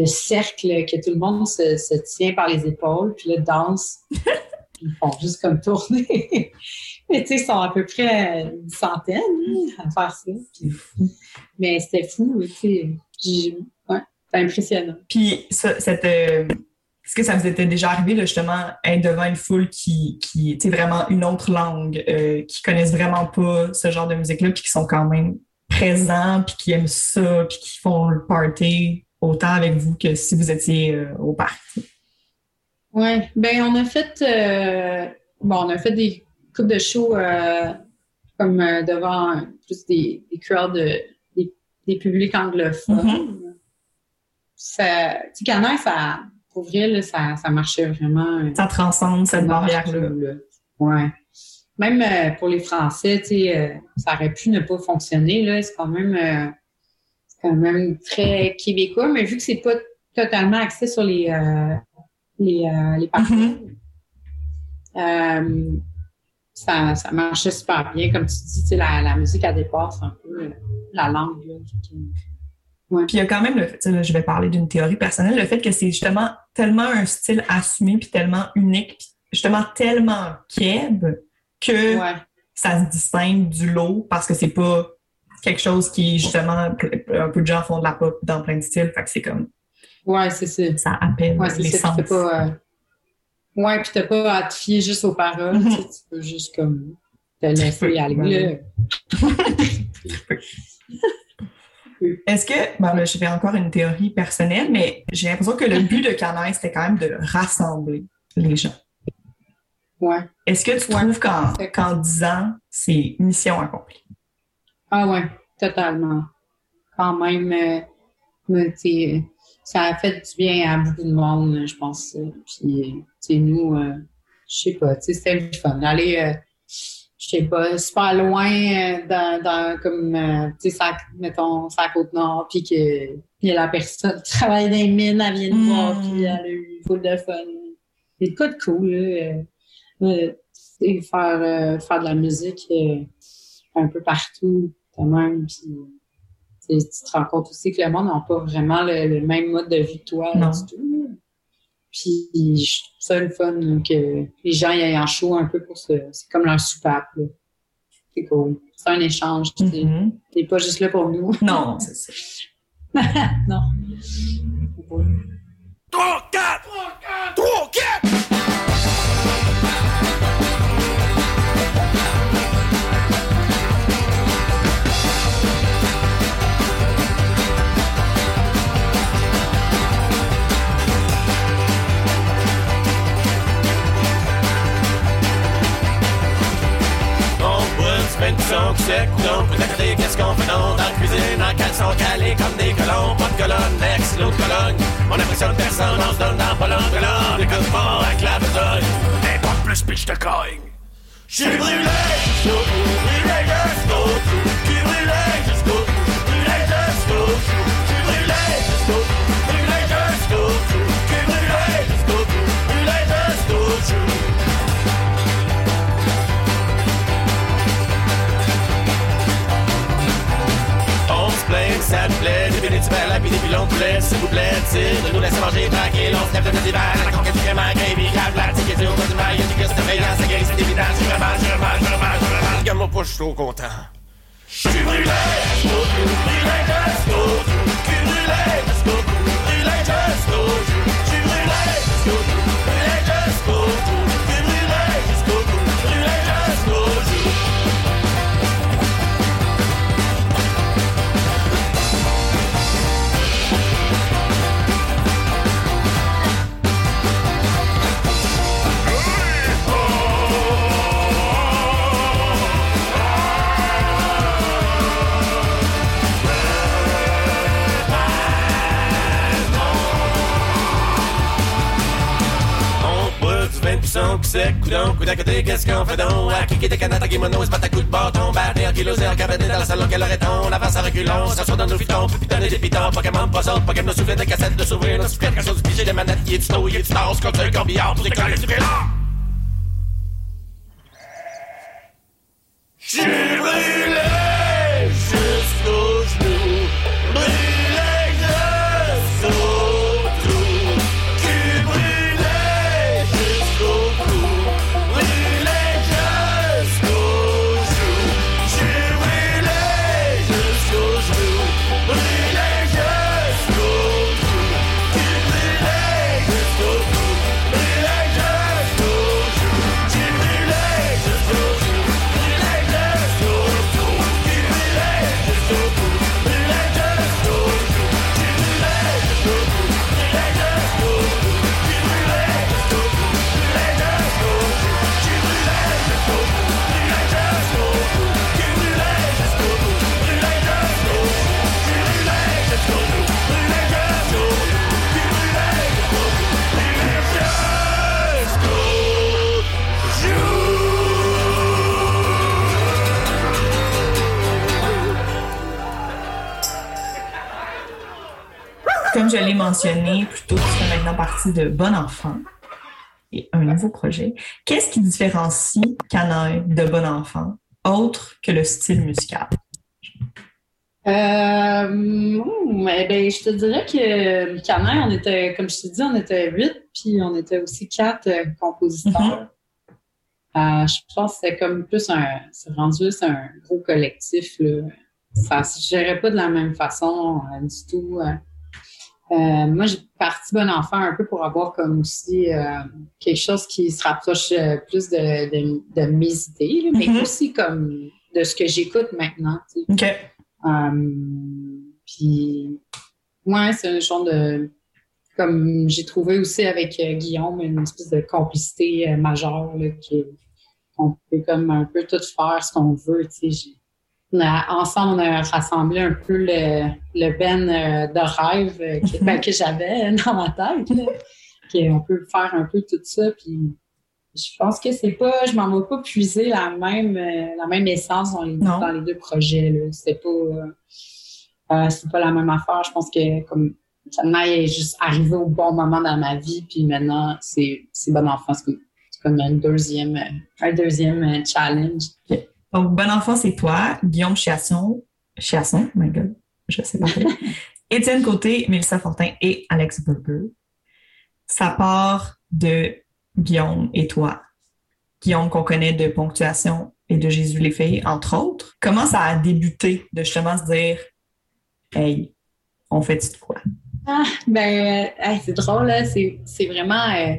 de cercle que tout le monde se, se tient par les épaules, puis là, danse. Ils font juste comme tourner. Mais tu sais, ils sont à peu près une centaine là, à faire ça. Puis- mais c'était fou, tu sais. Ouais, c'est impressionnant. Puis, ça, cette, euh, est-ce que ça vous était déjà arrivé, là, justement, être devant une foule qui, qui sais, vraiment une autre langue, euh, qui connaissent vraiment pas ce genre de musique-là, puis qui sont quand même présents, puis qui aiment ça, puis qui font le party autant avec vous que si vous étiez euh, au parc? Ouais, ben on a fait euh, bon, on a fait des coupes de shows euh, comme devant plus des, des crowds de, des, des publics anglophones. Ça, tu sais, Canaille, ça, pour vrai, là, ça, ça marchait vraiment. euh, Ça transcende cette barrière-là. Ouais. Même euh, pour les Français, tu sais, euh, ça aurait pu ne pas fonctionner. C'est quand même, euh, c'est quand même très québécois, mais vu que c'est pas totalement axé sur les, les, les parcours, euh, ça, ça marchait super bien. Comme tu dis, tu sais, la, la musique, elle dépasse un peu la langue, là. qui- Puis il y a quand même le fait, là, je vais parler d'une théorie personnelle, le fait que c'est justement tellement un style assumé, puis tellement unique, puis justement tellement keb que Ouais. ça se distingue du lot parce que c'est pas quelque chose qui justement un peu de gens font de la pop dans plein de styles, fait que c'est comme Ouais, c'est ça. ça appelle Ouais, c'est les ça. sens. Pas, euh, Ouais, puis t'as pas à te fier juste aux paroles. Tu sais, Tu peux juste comme te laisser aller. Est-ce que, ben là, je fais encore une théorie personnelle, mais j'ai l'impression que le but de Canaille, c'était quand même de rassembler les gens. Ouais. Est-ce que tu Ouais. trouves qu'en 10 ans, c'est mission accomplie? Ah ouais, totalement. Quand même, euh, mais, tu sais, ça a fait du bien à beaucoup de monde, je pense. ça. Puis, nous, euh, je sais pas, c'était le fun. Aller, euh, je sais pas, super loin euh, dans, dans comme, euh, tu sais, mettons, ça côte nord, puis que y a la personne qui travaille dans les mines, elle vient nous voir, Mm. puis elle a eu full de fun. C'est quoi de cool, là. euh, euh, tu sais, faire, euh, faire de la musique euh, un peu partout, quand même, puis tu te rends compte aussi que le monde n'a pas vraiment le, le même mode de vie que toi du tout. Puis je trouve ça le fun là, que les gens y aillent en show un peu pour ça. C'est comme leur soupape. là. C'est cool. C'est un échange. tu sais. Mhm. T'es pas juste là pour nous. Non, c'est ça. non. 3, 4! 3, 4! Qu'est-ce qu'on fait non dans la cuisine, en caleçon calé comme des colons, pas de colonne, ex, l'autre colonne. On impressionne personne, on se donne dans pas l'autre colonne, écoute pas avec la besogne. N'importe plus, puis je te cogne. J'suis brûlé j'suis brûlé j'suis brûlé poulet, s'il vous plaît, tire de nous laisser manger tranquille, on se lève de notre hiver, la conquête crément, gravy, grave, la tique, du haut du mail, y'a du gars, c'est payant, c'est gris, c'est évident, je remballe, je remballe, je remballe, je remballe, regarde-moi pas, je suis trop content. Je suis brûlé, jusqu'au bout, brûlé bout, cul brûlé brûlé boit du vin puissant, coup d'à côté, qu'est-ce qu'on fait donc? À qui qui était canata, kimono, se bat à coup de bâton, battre, kilo zéro, cabané dans la salon, quel on avance à reculons, s'assoit dans nos fitons, puis putain des pitons, Pokémon, puzzle, Pokémon, nos soufflets de cassettes, de souvenirs, nos soufflets, quand on du pigé, des manettes, y'a du snow, y'a du stars, comme un corbillard, pour décoller du vélo. J'suis brûlé partie de Bon Enfant et un nouveau projet. Qu'est-ce qui différencie Canaille de Bon Enfant, autre que le style musical? Euh, hmm, eh ben, je te dirais que Canin, on était, comme je te dis, on était huit, puis on était aussi quatre euh, compositeurs. Euh, je pense que c'est comme plus un, c'est rendu c'est un gros collectif. Là. Ça se gérait pas de la même façon euh, du tout. Euh. Moi, j'ai parti bon enfant un peu pour avoir comme aussi euh, quelque chose qui se rapproche euh, plus de, de, de mes idées, là, mais Mhm. aussi comme de ce que j'écoute maintenant. tu sais. OK. Euh, puis, ouais, c'est un genre de. Comme j'ai trouvé aussi avec euh, Guillaume, une espèce de complicité majeure, là, qui, on peut comme un peu tout faire ce qu'on veut, tu sais. A- ensemble, on a rassemblé un peu le, le ben euh, de rêve euh, que, ben, que j'avais dans ma tête. Qu'on peut faire un peu tout ça, puis je pense que c'est pas, je m'en vais pas puiser la même, euh, la même essence dans les, dans les deux projets. C'est pas, euh, euh, c'est pas la même affaire. Je pense que comme Chanel est juste arrivé au bon moment dans ma vie, puis maintenant c'est, bon enfant. C'est comme, deuxième, euh, un deuxième euh, challenge. Donc, Bon Enfant, c'est toi, Guillaume Chiasson, Chiasson, my God, je sais pas. Étienne Côté, Mélissa Fortin et Alex Burger. Ça part de Guillaume et toi. Guillaume qu'on connaît de Ponctuation et de Jésus les filles, entre autres. Comment ça a débuté de justement se dire Hey, on fait-tu de quoi? Ah, ben, euh, c'est drôle, là. C'est, vraiment. euh,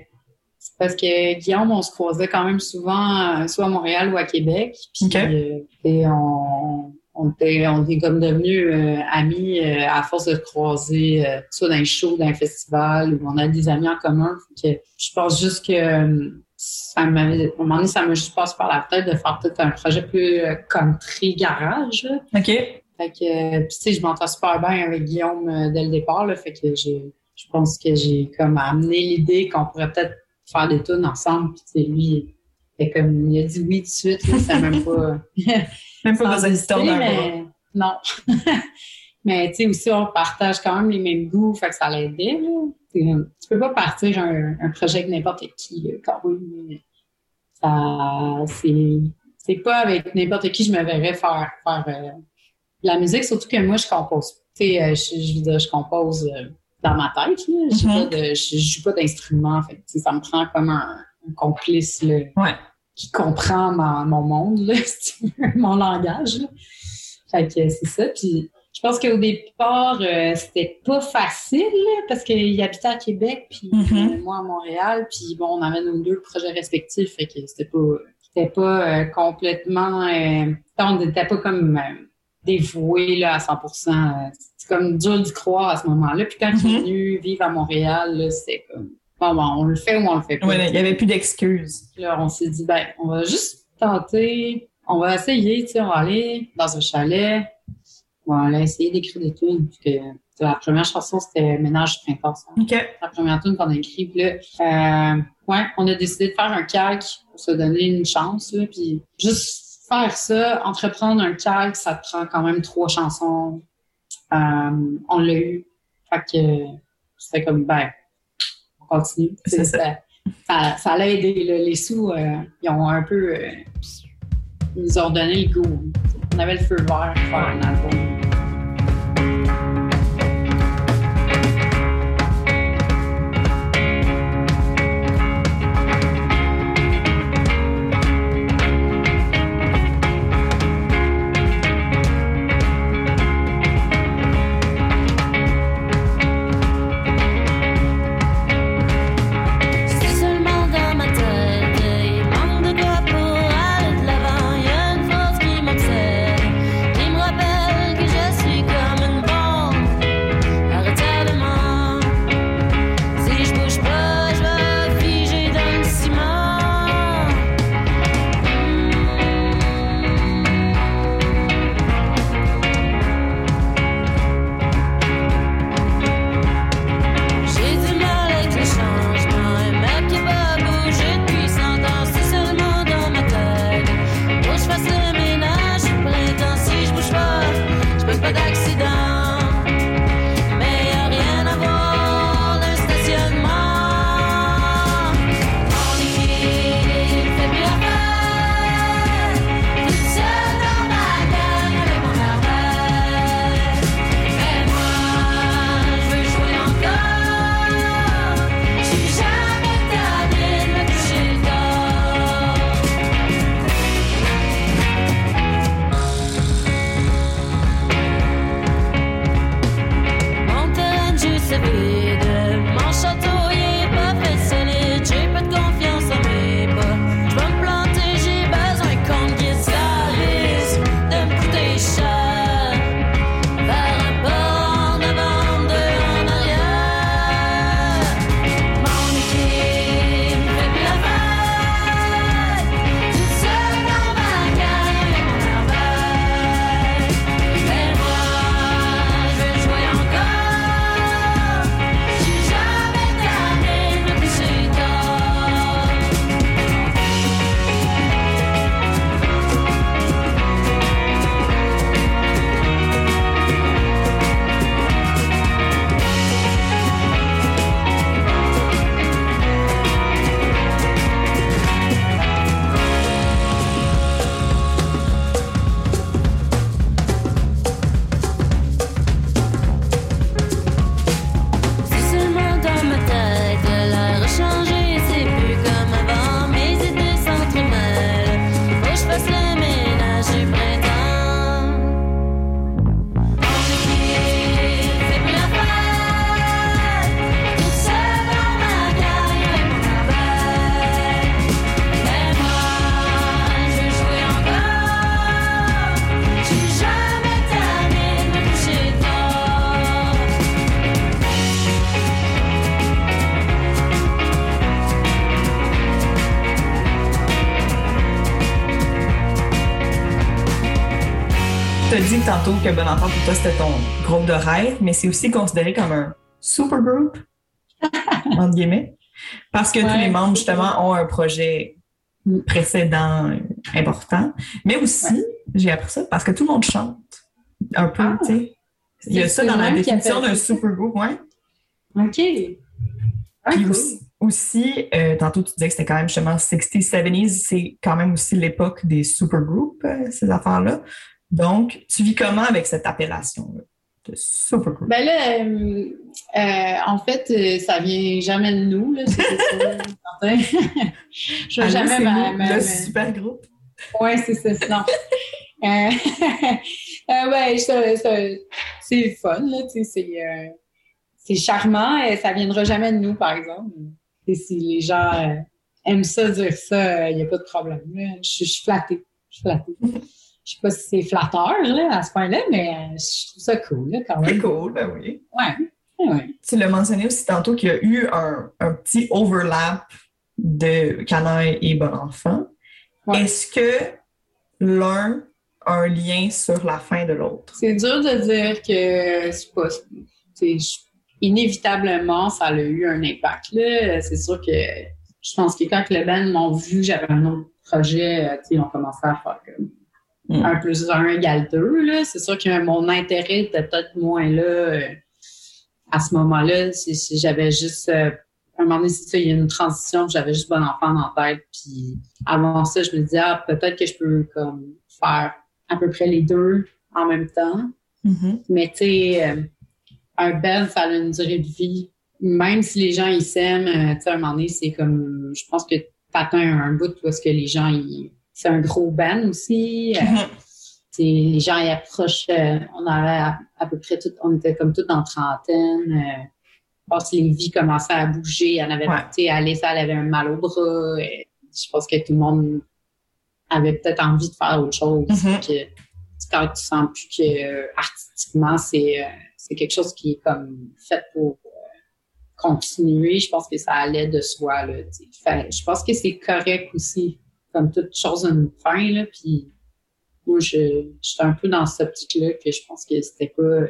parce que Guillaume, on se croisait quand même souvent, euh, soit à Montréal ou à Québec. Puis, OK. euh, et on, on, était, on est comme devenus euh, amis euh, à force de se croiser, euh, soit dans les shows, dans les festivals, ou on a des amis en commun. Que je pense juste que ça à un moment donné, ça m'a juste passé par la tête de faire peut-être un projet plus country garage. OK. Fait que, puis tu sais, je m'entends super bien avec Guillaume dès le départ, là, fait que j'ai, je pense que j'ai comme amené l'idée qu'on pourrait peut-être faire des tunes ensemble, puis tu sais, lui, fait comme, il a dit oui tout de suite, là, ça même pas... Même pas besoin bras. mais non. mais tu sais, aussi, on partage quand même les mêmes goûts, fait que ça l'aidait. Tu peux pas partir un, un projet avec n'importe qui, quand oui, mais ça, c'est, c'est pas avec n'importe qui je me verrais faire, faire, euh, la musique, surtout que moi, je compose. Tu sais, euh, je, je compose euh, dans ma tête. Là. J'ai Mhm. pas de- Je je joue pas d'instrument. Fait ça me prend comme un, un complice là, Ouais. qui comprend ma- mon monde, là, si tu veux, mon langage. là. Fait que c'est ça. Puis je pense qu'au départ, euh, c'était pas facile là, parce qu'il habitait à Québec, puis Mhm. euh, moi à Montréal. Puis bon, on avait nos deux projets respectifs. Fait que c'était pas, c'était pas euh, complètement. euh, on n'était pas comme dévoués là, à 100% euh, C'est comme dur d'y croire à ce moment-là. Puis quand il est Mhm. venu vivre à Montréal, c'était comme. Bon, bon, on le fait ou on le fait pas. Ouais, il y avait plus d'excuses. Là, on s'est dit, ben, on va juste tenter, on va essayer, tu sais, on va aller dans un chalet, on va essayer d'écrire des tunes. Que, la première chanson, c'était Ménage printemps. La première tune qu'on a écrite. Euh, ouais, on a décidé de faire un calque pour se donner une chance. Là, puis juste faire ça, entreprendre un calque, ça te prend quand même trois chansons. Euh, on l'a eu. Fait que c'était comme, ben, on continue. Ça. Ça, ça l'a aidé. là. Les sous, euh, ils ont un peu. euh, ils nous ont donné le goût. On avait le feu vert pour faire un album. Tantôt que Bon Enfant, pour toi, c'était ton groupe de rêve, mais c'est aussi considéré comme un super groupe, entre guillemets, parce que tous les membres, justement, ont un projet précédent important. Mais aussi, j'ai appris ça parce que tout le monde chante un peu, Ah. tu sais. Il y a ça dans la définition d'un super groupe, ouais. OK. Ah, cool. aussi, aussi euh, tantôt tu disais que c'était quand même justement 60s, 70s, c'est quand même aussi l'époque des supergroups, euh, ces affaires-là. Donc, tu vis comment avec cette appellation-là? Super cool. Ben là, euh, euh, en fait, euh, ça vient jamais de nous, là, sûr. Je vais Allô, jamais c'est ma- ma- le super groupe. Ouais, c'est ça, sinon. euh, ouais, c'est fun, là, tu sais, c'est, charmant et ça viendra jamais de nous, par exemple. Et si les gens aiment ça, dire ça, il n'y a pas de problème. je suis flattée. Je suis flattée. Je sais pas si c'est flatteur, là, à ce point-là, mais euh, je trouve ça cool, là, quand C'est même. cool, ben oui. Ouais. Tu l'as mentionné aussi tantôt qu'il y a eu un, un petit overlap de Canaille et Bon Enfant. Ouais. Est-ce que l'un a un lien sur la fin de l'autre? C'est dur de dire que c'est pas. c'est- Inévitablement, ça a eu un impact. là. C'est sûr que je pense que quand le band m'ont vu, j'avais un autre projet, euh, tu sais, ils ont commencé à faire comme Mm. un plus un égale deux. là. C'est sûr que mon intérêt était peut-être moins là euh, à ce moment-là. Si- si J'avais juste. euh, à un moment donné, c'est ça, il y a une transition, j'avais juste bon enfant dans la tête. Puis avant ça, je me disais, ah, peut-être que je peux comme faire à peu près les deux en même temps. Mhm. Mais tu sais, euh, un band, ça a une durée de vie. Même si les gens, ils s'aiment, euh, tu sais, à un moment donné, c'est comme, je pense que t'atteins un bout où est-ce que les gens, ils, c'est un gros band aussi. Euh, Mhm. les gens, ils approchent, euh, on avait à, à peu près tout, on était comme tout en trentaine. Euh, je pense que les vies commençaient à bouger. Il y en avait, Ouais. elle avait un mal au bras. euh, je pense que tout le monde avait peut-être envie de faire autre chose. Mhm. que, quand tu sens plus que euh, artistiquement, c'est euh, c'est quelque chose qui est comme fait pour euh, continuer, je pense que ça allait de soi. Là. Fait, je pense que c'est correct aussi, comme toute chose a une fin. Là, puis moi, je j'étais un peu dans cette optique-là que je pense que c'était pas...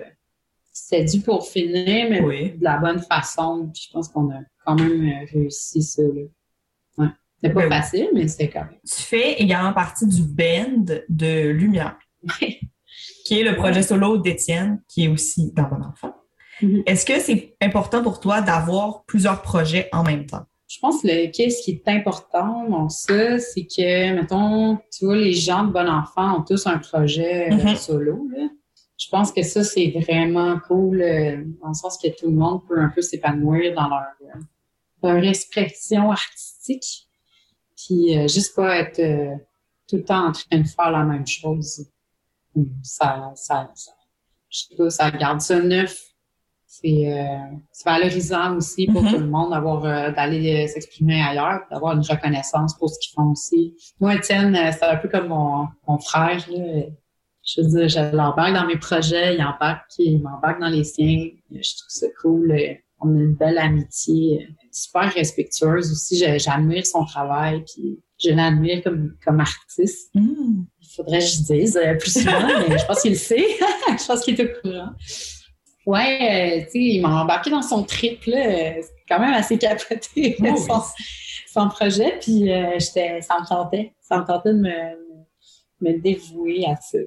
C'était dû pour finir, mais Oui. de la bonne façon. Puis je pense qu'on a quand même euh, réussi ça. Là. Ouais. C'était pas Ben facile, mais c'était quand même. Tu fais également partie du band de Lumière, qui est le projet solo d'Étienne, qui est aussi dans Bon Enfant. Mhm. Est-ce que c'est important pour toi d'avoir plusieurs projets en même temps? Je pense que qu'est-ce qui est important dans ça, c'est que, mettons, tu vois, les gens de bon enfant ont tous un projet euh, Mhm. solo. Là. Je pense que ça, c'est vraiment cool, euh, dans le sens que tout le monde peut un peu s'épanouir dans leur, euh, leur expression artistique. Puis euh, juste pas être euh, tout le temps en train de faire la même chose. Ça, ça, ça je sais pas, ça garde ça neuf. C'est euh, c'est valorisant aussi pour Mhm. tout le monde d'avoir euh, d'aller euh, s'exprimer ailleurs, d'avoir une reconnaissance pour ce qu'ils font aussi. Moi, Étienne, c'est un peu comme mon, mon frère. Là. Je veux dire, je l'embarque dans mes projets, il embarque, il m'embarque dans les siens. Je trouve ça cool. On a une belle amitié, super respectueuse aussi. J'admire son travail, puis je l'admire comme, comme artiste. Hmm. Il faudrait que je dise plus souvent, mais je pense qu'il le sait. je pense qu'il est au courant. Ouais, euh, tu sais, il m'a embarqué dans son trip, là. C'est quand même assez capoté, Oh oui. son, son projet. Puis euh, j'étais, ça me tentait. Ça me tentait de me, me dévouer à ça.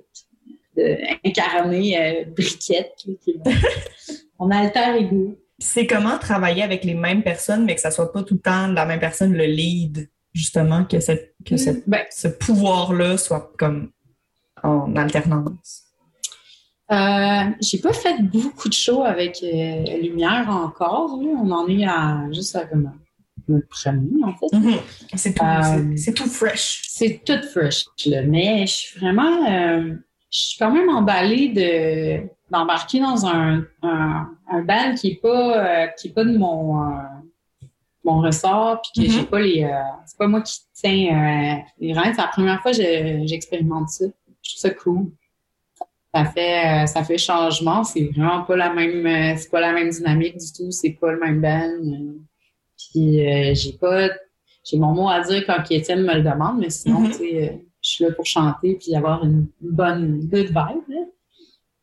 De incarner euh, Briquette, qui mon, mon alter ego. C'est comment travailler avec les mêmes personnes, mais que ça soit pas tout le temps la même personne le lead, justement, que, cette, que cette- Ben, ce pouvoir-là soit comme en alternance? Euh, j'ai pas fait beaucoup de shows avec euh, Lumière encore. là. On en est à juste à comme notre premier, en fait. Mhm. C'est tout, Euh, tout fresh. C'est tout fresh, là. Mais je suis vraiment... euh, je suis quand même emballée de d'embarquer dans un, un, un band qui est pas euh, qui est pas de mon euh, mon ressort puis que Mhm. j'ai pas les euh, c'est pas moi qui tiens euh, les rênes c'est la première fois que je- j'expérimente ça je trouve ça cool ça fait euh, ça fait changement c'est vraiment pas la même euh, c'est pas la même dynamique du tout c'est pas le même band puis euh, j'ai pas j'ai mon mot à dire quand Étienne me le demande mais sinon Mhm. tu sais euh, je suis là pour chanter puis avoir une bonne good vibe là.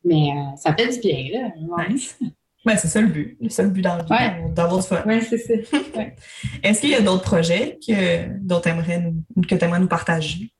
mais euh, ça fait du bien là ouais, Nice. Ben, c'est ça le but. C'est ça le but dans le Ouais. d'avoir du fun. Ouais, c'est ça Est-ce qu'il y a d'autres projets que, dont t'aimerais nous- que tu aimerais nous partager?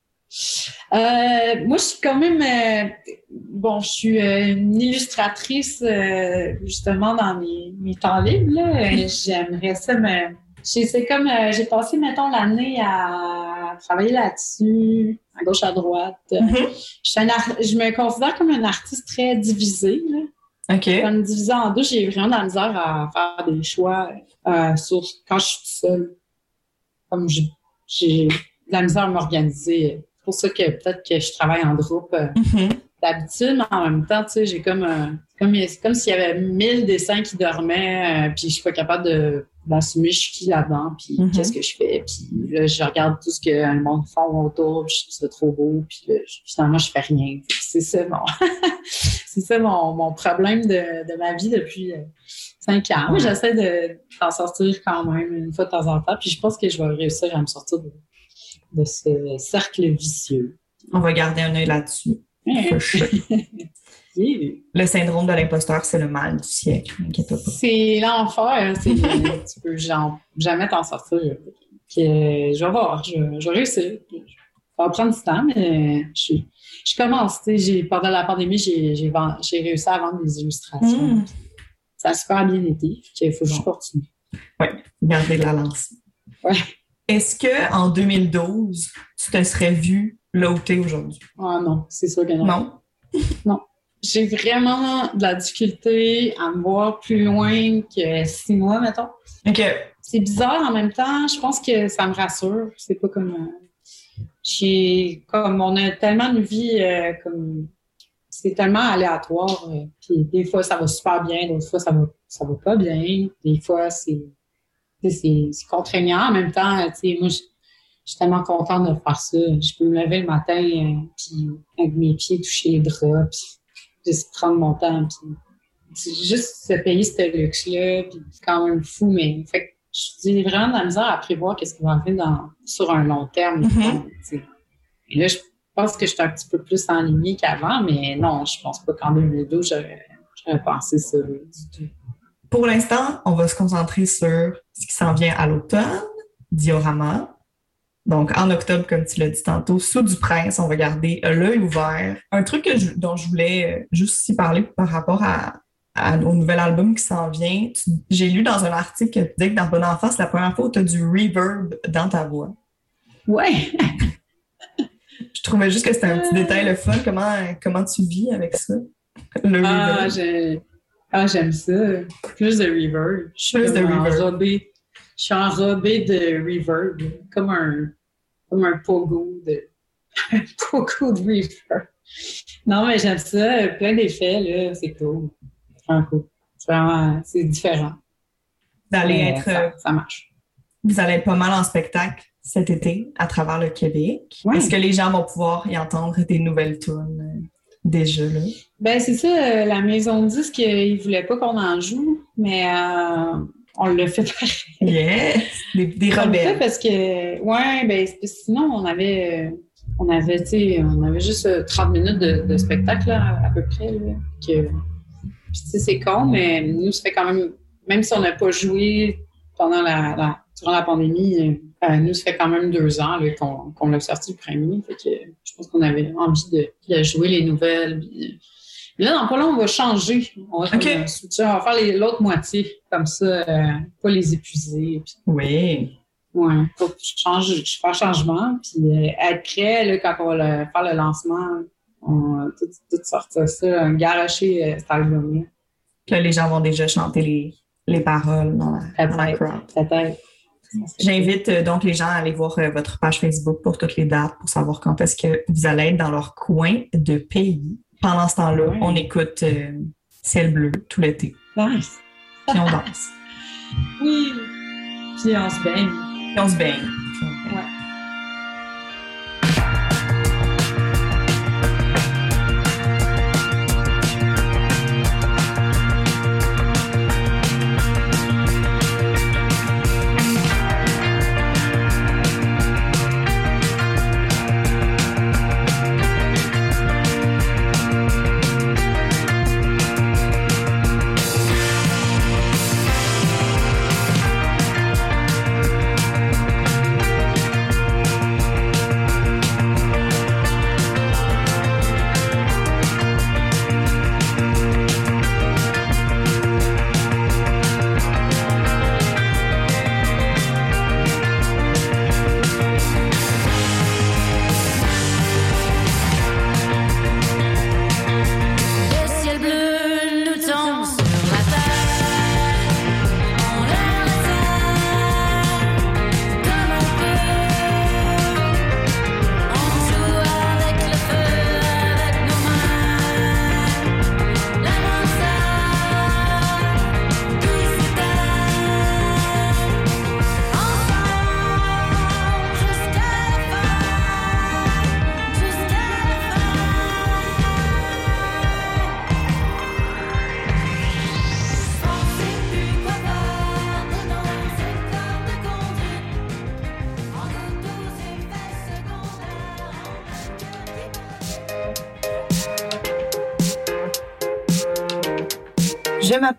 Euh, moi, je suis quand même, euh, bon, je suis euh, une illustratrice euh, justement dans mes, mes temps libres. J'aimerais ça me, j'ai- c'est comme, euh, j'ai passé mettons l'année à travailler là-dessus, à gauche, à droite. Mhm. Je, suis je me considère comme un artiste très divisé. Là. OK. Comme divisé en deux, j'ai vraiment de la misère à faire des choix euh, sur quand je suis toute seule. Comme j'ai de la misère à m'organiser. C'est pour ça que peut-être que je travaille en groupe euh, Mhm. d'habitude, mais en même temps, tu sais, j'ai comme, euh, comme c'est comme s'il y avait mille dessins qui dormaient, euh, puis je suis pas capable de d'assumer je suis qui là-dedans, puis Mhm. qu'est-ce que je fais, puis là, je regarde tout ce que le monde fait autour, puis je trouve ça trop beau, puis là, je- finalement, je fais rien. C'est ça mon, c'est ça mon, mon problème de, de ma vie depuis euh, cinq ans. J'essaie de d'en sortir quand même une fois de temps en temps, puis je pense que je vais réussir à me sortir de, de ce cercle vicieux. On va garder un œil là-dessus. Le syndrome de l'imposteur, c'est le mal du siècle. C'est l'enfer. C'est, tu peux genre, jamais t'en sortir. Puis, euh, je vais voir. Je, je vais réussir. Ça va prendre du temps, mais je, je commence. tu sais, J'ai, pendant la pandémie, j'ai, réussi à vendre des illustrations. Mm. Ça a super bien été. Il faut que je continue. Garder de la lance. Ouais. Est-ce que en 2012, tu te serais vu là où t'es aujourd'hui? Ah non, c'est sûr que non? Non? J'ai vraiment de la difficulté à me voir plus loin que six mois, mettons. OK. c'est bizarre en même temps. Je pense que ça me rassure. C'est pas comme. euh, j'ai comme on a tellement une vie euh, comme c'est tellement aléatoire. euh, puis des fois ça va super bien, d'autres fois ça va ça va pas bien. Des fois c'est tu c'est contraignant en même temps. Tu sais, moi je suis tellement contente de faire ça. Je peux me lever le matin euh, puis avec mes pieds toucher les draps, puis juste prendre mon temps. Puis juste se payer ce luxe-là, puis c'est quand même fou, mais fait je dis vraiment de la misère à prévoir qu'est-ce qui va arriver dans, sur un long terme. Mhm. sais. Et là, je pense que je suis un petit peu plus en ligne qu'avant, mais non, je pense pas qu'en 2012, j'aurais, j'aurais pensé ça du tout. Pour l'instant, on va se concentrer sur ce qui s'en vient à l'automne, diorama. Donc, en octobre, comme tu l'as dit tantôt, sous du prince, on va garder euh, l'œil ouvert. Un truc que je- dont je voulais euh, juste aussi parler par rapport à, à- au nouvel album qui s'en vient. J'ai lu dans un article que tu disais que dans Bonne Enfance, c'est la première fois où tu as du reverb dans ta voix. Ouais! Je trouvais juste que c'était un petit détail le fun. Comment, comment tu vis avec ça? Le Ah, reverb. j'ai- ah, j'aime ça. Plus de reverb. Je suis Plus de comme reverb. enrobée. Je suis enrobée de reverb. Comme un, comme un pogo de, un pogo de reverb. Non, mais j'aime ça. Plein d'effets, là. C'est cool. C'est vraiment. C'est différent. D'aller Mais être, ça, euh, ça marche. vous allez être pas mal en spectacle cet été à travers le Québec. Ouais. Est-ce que les gens vont pouvoir y entendre des nouvelles tunes? Déjà là? Ben, c'est ça, euh, la maison de disque, euh, ils voulaient pas qu'on en joue, mais euh, on l'a fait pareil. Yes! Des, des On le fait rebelles. parce que, ouais, ben, sinon, on avait, on avait, on avait juste euh, 30 minutes de, de spectacle, là, à peu près, là, que, c'est con, mais nous, ça fait quand même, même si on n'a pas joué pendant la, la- durant la pandémie, euh, euh, nous, ça fait quand même deux ans, qu'on, l'a sorti le premier, fait que je pense qu'on avait envie de, de jouer les nouvelles, puis, mais là, dans pas long, on va changer. On va, on faire l'autre moitié, comme ça, euh, pas les épuiser. puis- Oui. Ouais, faut que je change, je fais un changement, puis euh, prêt là, quand on va le- faire le lancement, on va tout, tout sortir ça, euh, cet album-là. Puis là, les gens vont déjà chanter les, les paroles dans la, dans la crowd. J'invite euh, donc les gens à aller voir euh, votre page Facebook pour toutes les dates, pour savoir quand est-ce que vous allez être dans leur coin de pays. Pendant ce temps-là, Ouais. on écoute euh, Ciel bleu tout l'été. Nice. Puis on danse. Oui. Puis on se baigne. Puis on se baigne.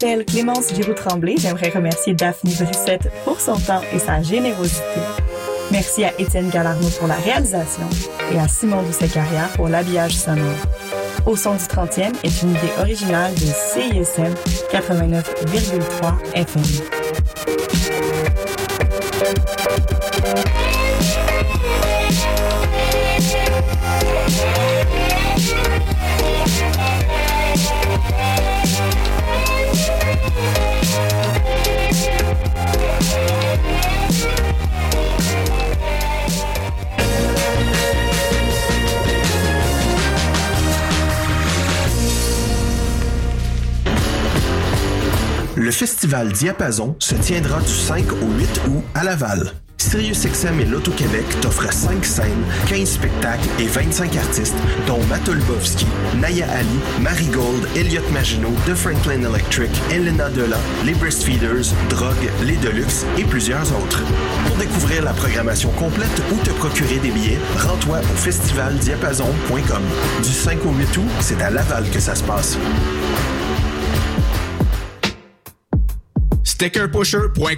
M'appelle Clémence Giroux-Tremblay. J'aimerais remercier Daphne Brissette pour son temps et sa générosité. Merci à Étienne Galarno pour la réalisation et à Simon Doucet-Carrière pour l'habillage sonore. Au son du 30e est une idée originale de CISM 89,3 FM. Festival Diapason se tiendra du 5 au 8 août à Laval. SiriusXM et l'Auto-Québec t'offrent 5 scènes, 15 spectacles et 25 artistes, dont Matt Naya Ali, Marigold, Elliot Maginot, The Franklin Electric, Elena Della, les Breastfeeders, Drogue, les Deluxe et plusieurs autres. Pour découvrir la programmation complète ou te procurer des billets, rends-toi au festivaldiapason.com. Du 5 au 8 août, c'est à Laval que ça se passe. Stickerpusher.com